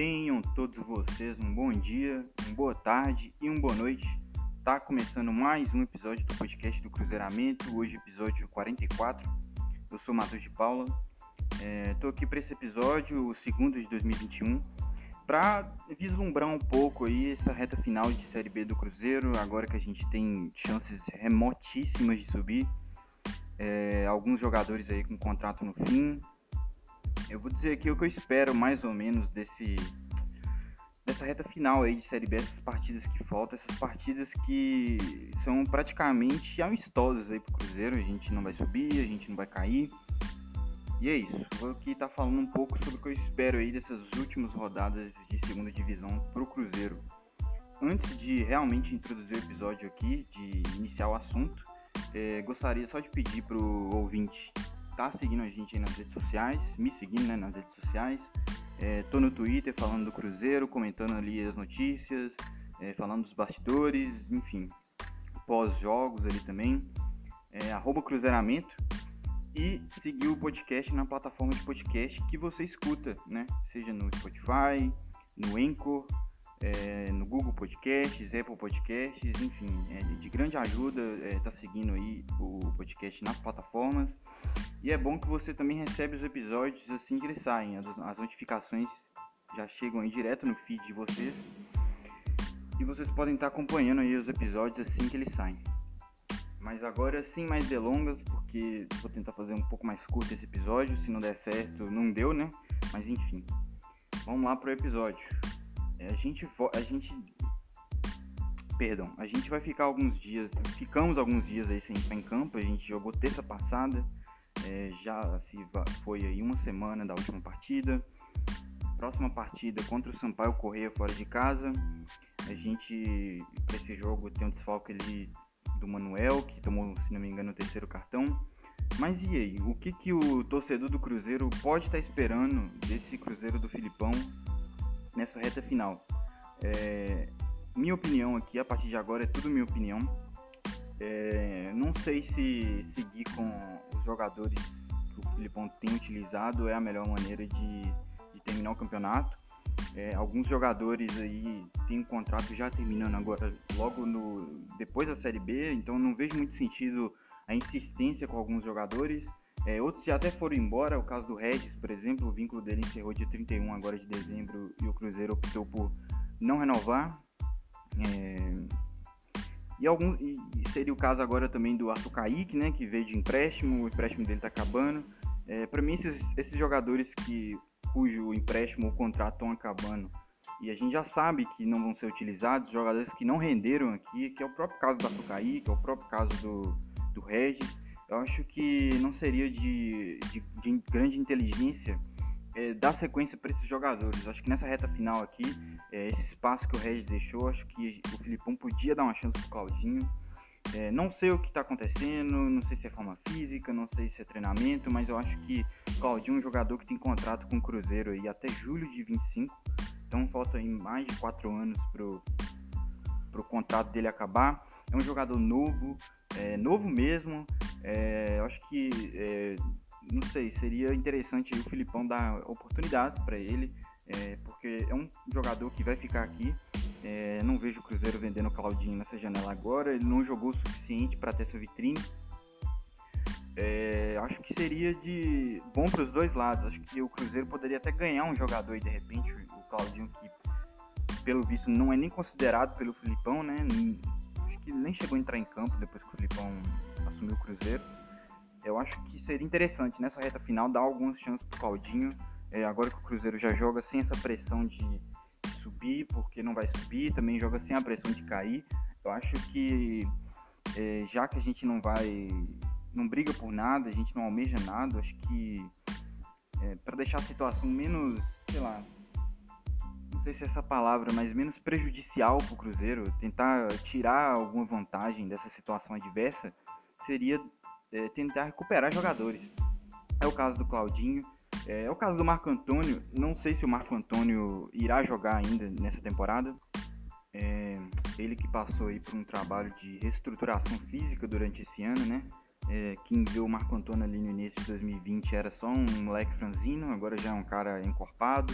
Tenham todos vocês um bom dia, uma boa tarde e uma boa noite. Tá começando mais um episódio do podcast do Cruzeiramento, hoje episódio 44. Eu sou Matheus de Paula. É, tô aqui para esse episódio, o segundo de 2021, para vislumbrar um pouco aí essa reta final de Série B do Cruzeiro, agora que a gente tem chances remotíssimas de subir. É, alguns jogadores aí com contrato no fim, eu vou dizer aqui o que eu espero mais ou menos desse dessa reta final aí de Série B, essas partidas que faltam, essas partidas que são praticamente amistosas aí pro Cruzeiro, a gente não vai subir, a gente não vai cair. E é isso, vou aqui estar tá falando um pouco sobre o que eu espero aí dessas últimas rodadas de segunda divisão pro Cruzeiro. Antes de realmente introduzir o episódio aqui, de iniciar o assunto, é, gostaria só de pedir pro ouvinte tá seguindo a gente aí nas redes sociais, me seguindo né, nas redes sociais. É, tô no Twitter falando do Cruzeiro, comentando ali as notícias, é, falando dos bastidores, enfim, pós-jogos ali também. É, arroba Cruzeiramento e seguir o podcast na plataforma de podcast que você escuta, né? Seja no Spotify, no Anchor, é, no Google Podcasts, Apple Podcasts, enfim, é de grande ajuda estar é, tá seguindo aí o podcast nas plataformas. E é bom que você também recebe os episódios assim que eles saem. As, as notificações já chegam aí direto no feed de vocês. E vocês podem estar acompanhando aí os episódios assim que eles saem. Mas agora sem mais delongas, porque vou tentar fazer um pouco mais curto esse episódio. Se não der certo, não deu, né? Mas enfim. Vamos lá pro episódio. É, a gente, a gente, perdão, a gente vai ficar alguns dias, ficamos alguns dias aí sem estar em campo. A gente jogou terça passada, é, já se foi aí uma semana da última partida. Próxima partida contra o Sampaio Correia fora de casa. A gente, para esse jogo, tem um desfalque ali do Manuel, que tomou, se não me engano, o terceiro cartão. Mas e aí? O que, que o torcedor do Cruzeiro pode estar esperando desse Cruzeiro do Filipão nessa reta final. É, minha opinião aqui, a partir de agora, é tudo minha opinião. É, não sei se seguir com os jogadores que o Filipão tem utilizado é a melhor maneira de, de terminar o campeonato. É, alguns jogadores aí têm um contrato já terminando agora, logo no, depois da Série B, então não vejo muito sentido a insistência com alguns jogadores. É, outros já até foram embora, o caso do Regis, por exemplo, o vínculo dele encerrou dia 31 agora de dezembro e o Cruzeiro optou por não renovar. É, e, algum, e seria o caso agora também do Arthur Kaique, né, que veio de empréstimo, o empréstimo dele está acabando. É, Para mim, esses, esses jogadores que, cujo empréstimo ou contrato estão acabando e a gente já sabe que não vão ser utilizados, jogadores que não renderam aqui, que é o próprio caso do Arthur Kaique, é o próprio caso do, do Regis eu acho que não seria de, de, de grande inteligência é, dar sequência para esses jogadores. Acho que nessa reta final aqui, é, esse espaço que o Regis deixou, acho que o Filipão podia dar uma chance pro Claudinho. É, não sei o que está acontecendo, não sei se é forma física, não sei se é treinamento, mas eu acho que o Claudinho é um jogador que tem contrato com o Cruzeiro aí até julho de 25, então falta aí mais de quatro anos pro, pro contrato dele acabar. É um jogador novo, é, novo mesmo, é, eu acho que, é, não sei, seria interessante o Filipão dar oportunidades para ele, é, porque é um jogador que vai ficar aqui. É, não vejo o Cruzeiro vendendo o Claudinho nessa janela agora, ele não jogou o suficiente para ter essa vitrine. É, acho que seria de bom para os dois lados. Acho que o Cruzeiro poderia até ganhar um jogador e de repente o Claudinho que pelo visto não é nem considerado pelo Filipão, né? Acho que nem chegou a entrar em campo depois que o Filipão assumiu o Cruzeiro. Eu acho que seria interessante nessa reta final dar algumas chances pro Claudinho. É, agora que o Cruzeiro já joga sem essa pressão de subir, porque não vai subir, também joga sem a pressão de cair. Eu acho que é, já que a gente não vai, não briga por nada, a gente não almeja nada, acho que é, para deixar a situação menos, sei lá, não sei se é essa palavra, mas menos prejudicial para o Cruzeiro, tentar tirar alguma vantagem dessa situação adversa, seria é, tentar recuperar jogadores. É o caso do Claudinho, é, é, o caso do Marco Antônio. Não sei se o Marco Antônio irá jogar ainda nessa temporada. É, ele que passou aí por um trabalho de reestruturação física durante esse ano, né? É, quem viu o Marco Antônio ali no início de 2020 era só um moleque franzino, agora já é um cara encorpado.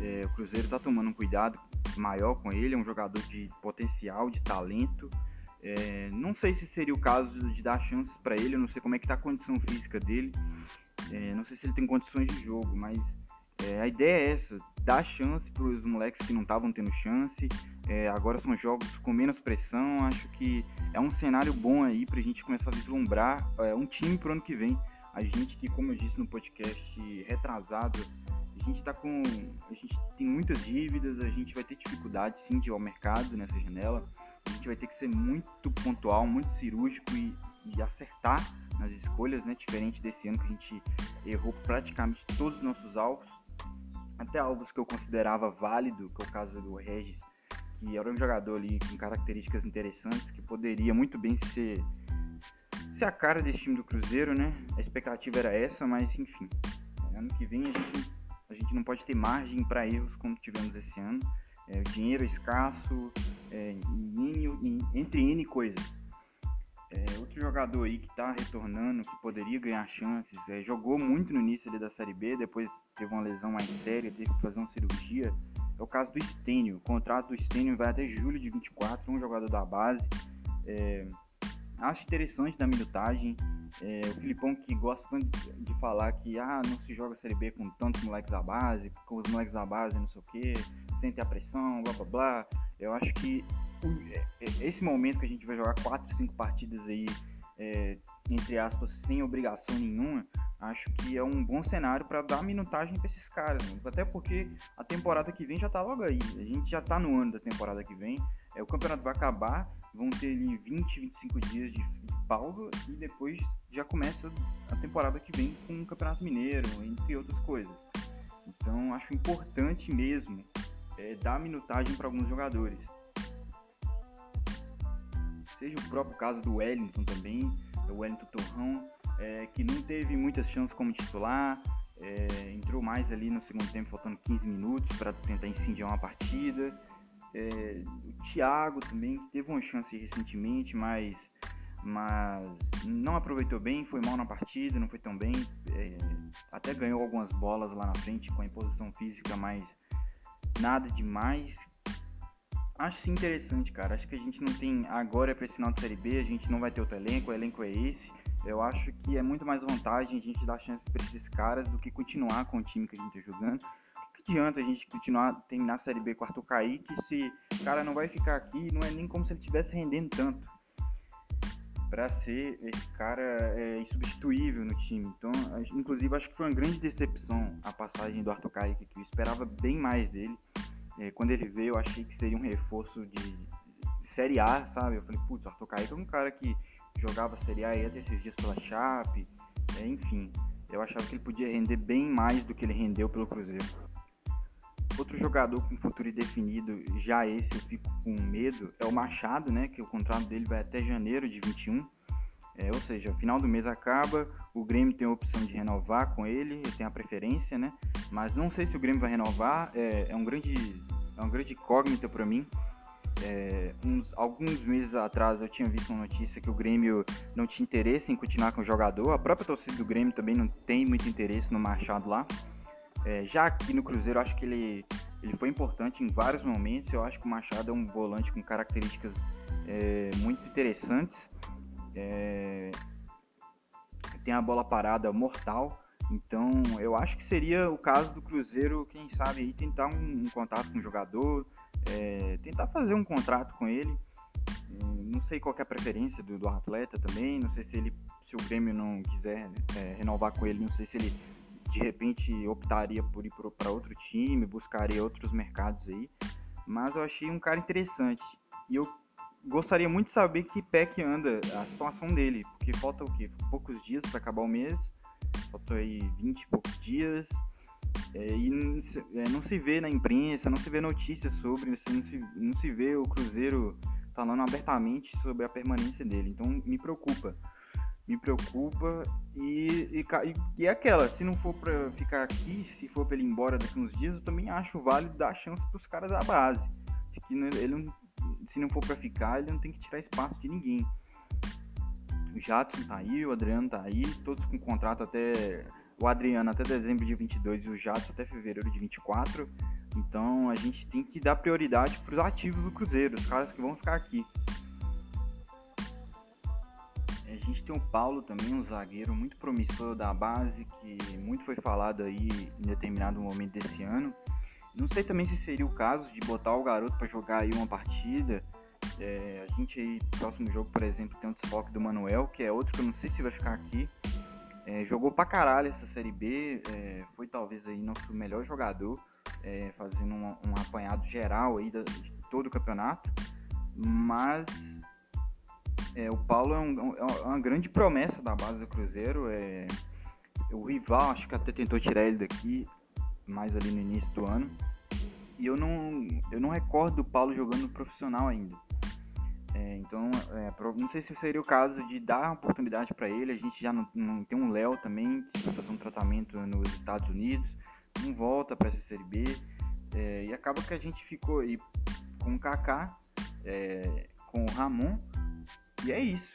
É, o Cruzeiro está tomando um cuidado maior com ele, é um jogador de potencial, de talento. É, não sei se seria o caso de dar chances para ele, eu não sei como é que tá a condição física dele, é, não sei se ele tem condições de jogo, mas é, a ideia é essa, dar chance para os moleques que não estavam tendo chance. É, agora são jogos com menos pressão, acho que é um cenário bom aí para a gente começar a vislumbrar é, um time para o ano que vem. A gente que, como eu disse no podcast retrasado, a gente tá com. A gente tem muitas dívidas, a gente vai ter dificuldade sim de ir ao mercado nessa janela. A gente vai ter que ser muito pontual, muito cirúrgico e, e acertar nas escolhas, né? Diferente desse ano que a gente errou praticamente todos os nossos alvos. Até alvos que eu considerava válido, que é o caso do Regis, que era um jogador ali com características interessantes, que poderia muito bem ser, ser a cara desse time do Cruzeiro, né? A expectativa era essa, mas enfim. Ano que vem a gente a gente não pode ter margem para erros como tivemos esse ano. É, o dinheiro é escasso, é, N, entre N coisas. É, outro jogador aí que está retornando, que poderia ganhar chances, é, jogou muito no início da Série B, depois teve uma lesão mais séria, teve que fazer uma cirurgia. É o caso do Stênio. O contrato do Stênio vai até julho de 24, um jogador da base. É, acho interessante da minutagem. É, o Filipão que gosta tanto de falar que ah, não se joga Série B com tantos moleques da base, com os moleques da base não sei o que, sente a pressão, blá blá blá. Eu acho que é, é, esse momento que a gente vai jogar 4, 5 partidas aí, é, entre aspas, sem obrigação nenhuma, acho que é um bom cenário para dar minutagem para esses caras. Né? Até porque a temporada que vem já tá logo aí. A gente já tá no ano da temporada que vem. É, o campeonato vai acabar, vão ter ali 20, 25 dias de, pausa e depois já começa a temporada que vem com o Campeonato Mineiro, entre outras coisas. Então acho importante mesmo é, dar minutagem para alguns jogadores. Seja o próprio caso do Wellington também, o Wellington Torrão, é, que não teve muitas chances como titular, é, entrou mais ali no segundo tempo, faltando 15 minutos para tentar incendiar uma partida. É, o Thiago também, que teve uma chance recentemente, mas, mas não aproveitou bem, foi mal na partida, não foi tão bem. É, até ganhou algumas bolas lá na frente com a imposição física, mas nada demais. Acho interessante, cara. Acho que a gente não tem. Agora para esse final de Série B, a gente não vai ter outro elenco, o elenco é esse. Eu acho que é muito mais vantagem a gente dar chance para esses caras do que continuar com o time que a gente está jogando. Adianta a gente continuar, terminar a Série B com o Arthur Kaique se o cara não vai ficar aqui? Não é nem como se ele estivesse rendendo tanto para ser esse cara é, insubstituível no time. Então, inclusive, acho que foi uma grande decepção a passagem do Arthur Kaique, que eu esperava bem mais dele. É, quando ele veio, eu achei que seria um reforço de Série A, sabe? Eu falei, putz, o Arthur Kaique é um cara que jogava Série A até esses dias pela Chape, é, enfim. Eu achava que ele podia render bem mais do que ele rendeu pelo Cruzeiro. Outro jogador com futuro indefinido, já esse eu fico com medo, é o Machado, né? Que o contrato dele vai até janeiro de 21. É, ou seja, final do mês acaba, o Grêmio tem a opção de renovar com ele, tem a preferência, né? Mas não sei se o Grêmio vai renovar, é, é um grande, é uma grande incógnita para mim. É, uns, alguns meses atrás eu tinha visto uma notícia que o Grêmio não tinha interesse em continuar com o jogador. A própria torcida do Grêmio também não tem muito interesse no Machado lá. É, já aqui no Cruzeiro, acho que ele, ele foi importante em vários momentos. Eu acho que o Machado é um volante com características é, muito interessantes. É, tem a bola parada mortal. Então, eu acho que seria o caso do Cruzeiro, quem sabe, aí, tentar um, um contato com o jogador, é, tentar fazer um contrato com ele. É, não sei qual é a preferência do, do, atleta também, não sei se ele, se o Grêmio não quiser é, renovar com ele, não sei se ele de repente optaria por ir para outro time, buscaria outros mercados aí. Mas eu achei um cara interessante. E eu gostaria muito de saber que pé que anda a situação dele, porque falta o quê? Poucos dias para acabar o mês, faltam aí 20 e poucos dias. É, e não se, é, não se, vê na imprensa, não se vê notícias sobre, não se, não se vê o Cruzeiro falando abertamente sobre a permanência dele. Então me preocupa. Me preocupa e, e, e é aquela, se não for para ficar aqui, se for para ele ir embora daqui uns dias, eu também acho válido dar chance para os caras da base. Que ele não, se não for para ficar, ele não tem que tirar espaço de ninguém. O Jadson tá aí, o Adriano tá aí, todos com contrato até o Adriano até dezembro de 22 e o Jadson até fevereiro de 24. Então a gente tem que dar prioridade para os ativos do Cruzeiro, os caras que vão ficar aqui. Gente tem o Paulo também, um zagueiro muito promissor da base, que muito foi falado aí em determinado momento desse ano. Não sei também se seria o caso de botar o garoto para jogar aí uma partida. É, a gente aí, próximo jogo, por exemplo, tem o desfoque do Manuel, que é outro que eu não sei se vai ficar aqui. É, jogou pra caralho essa Série B, é, foi talvez aí nosso melhor jogador, é, fazendo um, um, apanhado geral aí de todo o campeonato. Mas é, o Paulo é, um, é, uma grande promessa da base do Cruzeiro. É, o rival acho que até tentou tirar ele daqui, mais ali no início do ano. E eu não, eu não recordo o Paulo jogando profissional ainda. É, então, é, não sei se seria o caso de dar oportunidade para ele. A gente já não, não tem um Léo também, que vai fazer um tratamento nos Estados Unidos, não volta para essa Série B. É, e acaba que a gente ficou aí com o Kaká, é, com o Ramon, e é isso.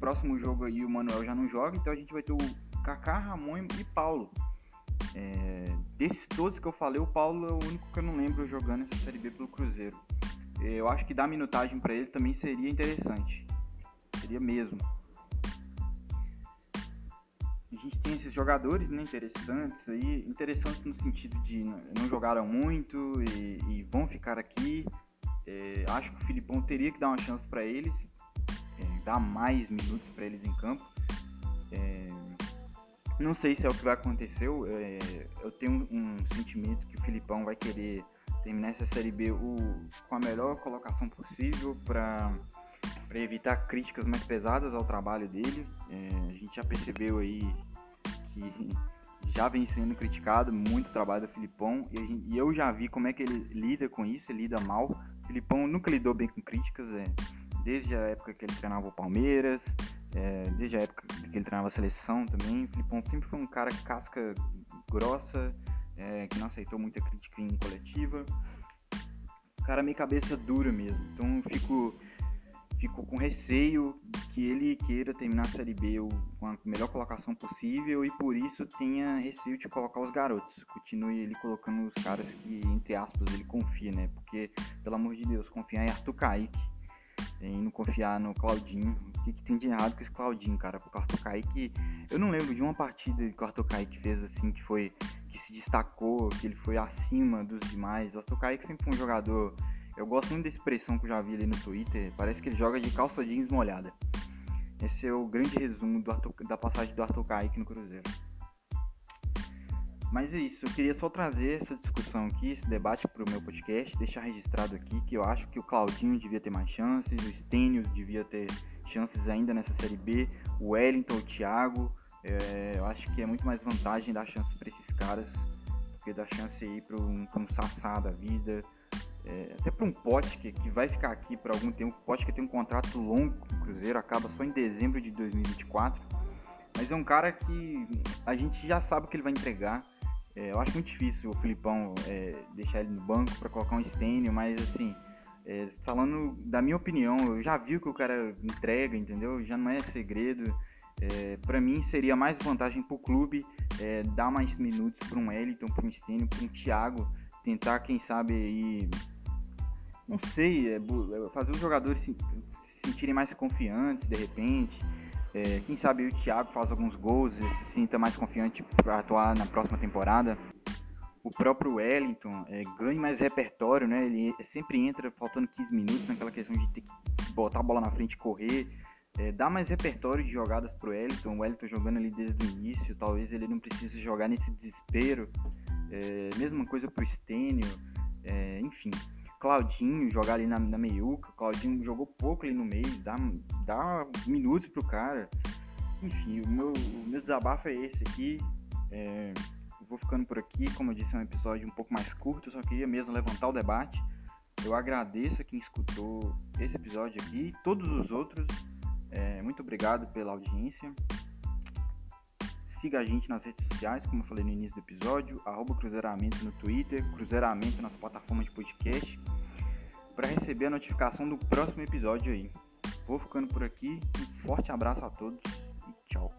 Próximo jogo aí o Manuel já não joga, então a gente vai ter o Kaká, Ramon e Paulo. É, desses todos que eu falei, o Paulo é o único que eu não lembro jogando essa Série B pelo Cruzeiro. Eu acho que dar minutagem para ele também seria interessante. Seria mesmo. A gente tem esses jogadores né, interessantes aí, interessantes no sentido de não jogaram muito e, e vão ficar aqui. É, acho que o Filipão teria que dar uma chance para eles, é, dar mais minutos para eles em campo. É, não sei se é o que vai acontecer. É, eu tenho um sentimento que o Filipão vai querer terminar essa Série B o, com a melhor colocação possível para evitar críticas mais pesadas ao trabalho dele. É, a gente já percebeu aí que já vem sendo criticado muito o trabalho do Filipão e, gente, e, eu já vi como é que ele lida com isso, ele lida mal. O Filipão nunca lidou bem com críticas, é, desde a época que ele treinava o Palmeiras, é, desde a época que ele treinava a seleção também. O Filipão sempre foi um cara casca grossa, é, que não aceitou muita crítica em coletiva. Cara meio cabeça dura mesmo. Então eu fico, fico com receio que ele queira terminar a Série B com a melhor colocação possível e por isso tenha receio de colocar os garotos. Continue ele colocando os caras que, entre aspas, ele confia, né? Porque, pelo amor de Deus, confiar em Arthur Kaique não confiar no Claudinho. O que, que, tem de errado com esse Claudinho, cara? O Arthur Kaique, eu não lembro de uma partida que o Arthur Kaique fez assim que foi que se destacou, que ele foi acima dos demais. O Arthur Kaique sempre foi um jogador. Eu gosto muito da expressão que eu já vi ali no Twitter. Parece que ele joga de calça jeans molhada. Esse é o grande resumo Arthur, da passagem do Arthur Kaique no Cruzeiro. Mas é isso, eu queria só trazer essa discussão aqui, esse debate para o meu podcast, deixar registrado aqui que eu acho que o Claudinho devia ter mais chances, o Stênio devia ter chances ainda nessa Série B, o Wellington, o Thiago, é, eu acho que é muito mais vantagem dar chance para esses caras do que dar chance aí para um, um Sassá da vida, é, até para um Pote que, vai ficar aqui por algum tempo. O que tem um contrato longo com o Cruzeiro, acaba só em dezembro de 2024. Mas é um cara que a gente já sabe o que ele vai entregar. É, eu acho muito difícil o Filipão é, deixar ele no banco para colocar um Stênio, mas assim, é, falando da minha opinião, eu já vi o que o cara entrega, entendeu? Já não é segredo. É, para mim seria mais vantagem para o clube é, dar mais minutos para um Wellington, para um Stênio, para um Thiago, tentar, quem sabe, aí, não sei, é, é, fazer os jogadores se, se, sentirem mais confiantes de repente. É, quem sabe o Thiago faz alguns gols e se sinta mais confiante para atuar na próxima temporada. O próprio Wellington é, ganha mais repertório, né? Ele sempre entra faltando 15 minutos naquela questão de ter que botar a bola na frente e correr é, dá mais repertório de jogadas pro Wellington, o Wellington jogando ali desde o início, talvez ele não precise jogar nesse desespero. É, mesma coisa pro Stênio, é, enfim. Claudinho jogar ali na, na meiuca, Claudinho jogou pouco ali no meio, dá, dá minutos pro cara. Enfim, o meu, o meu desabafo é esse aqui. É, vou ficando por aqui, como eu disse, é um episódio um pouco mais curto, só queria mesmo levantar o debate. Eu agradeço a quem escutou esse episódio aqui, todos os outros. É, muito obrigado pela audiência siga a gente nas redes sociais, como eu falei no início do episódio, arroba Cruzeiramento no Twitter, Cruzeiramento nas plataformas de podcast, para receber a notificação do próximo episódio aí. Vou ficando por aqui, um forte abraço a todos e tchau.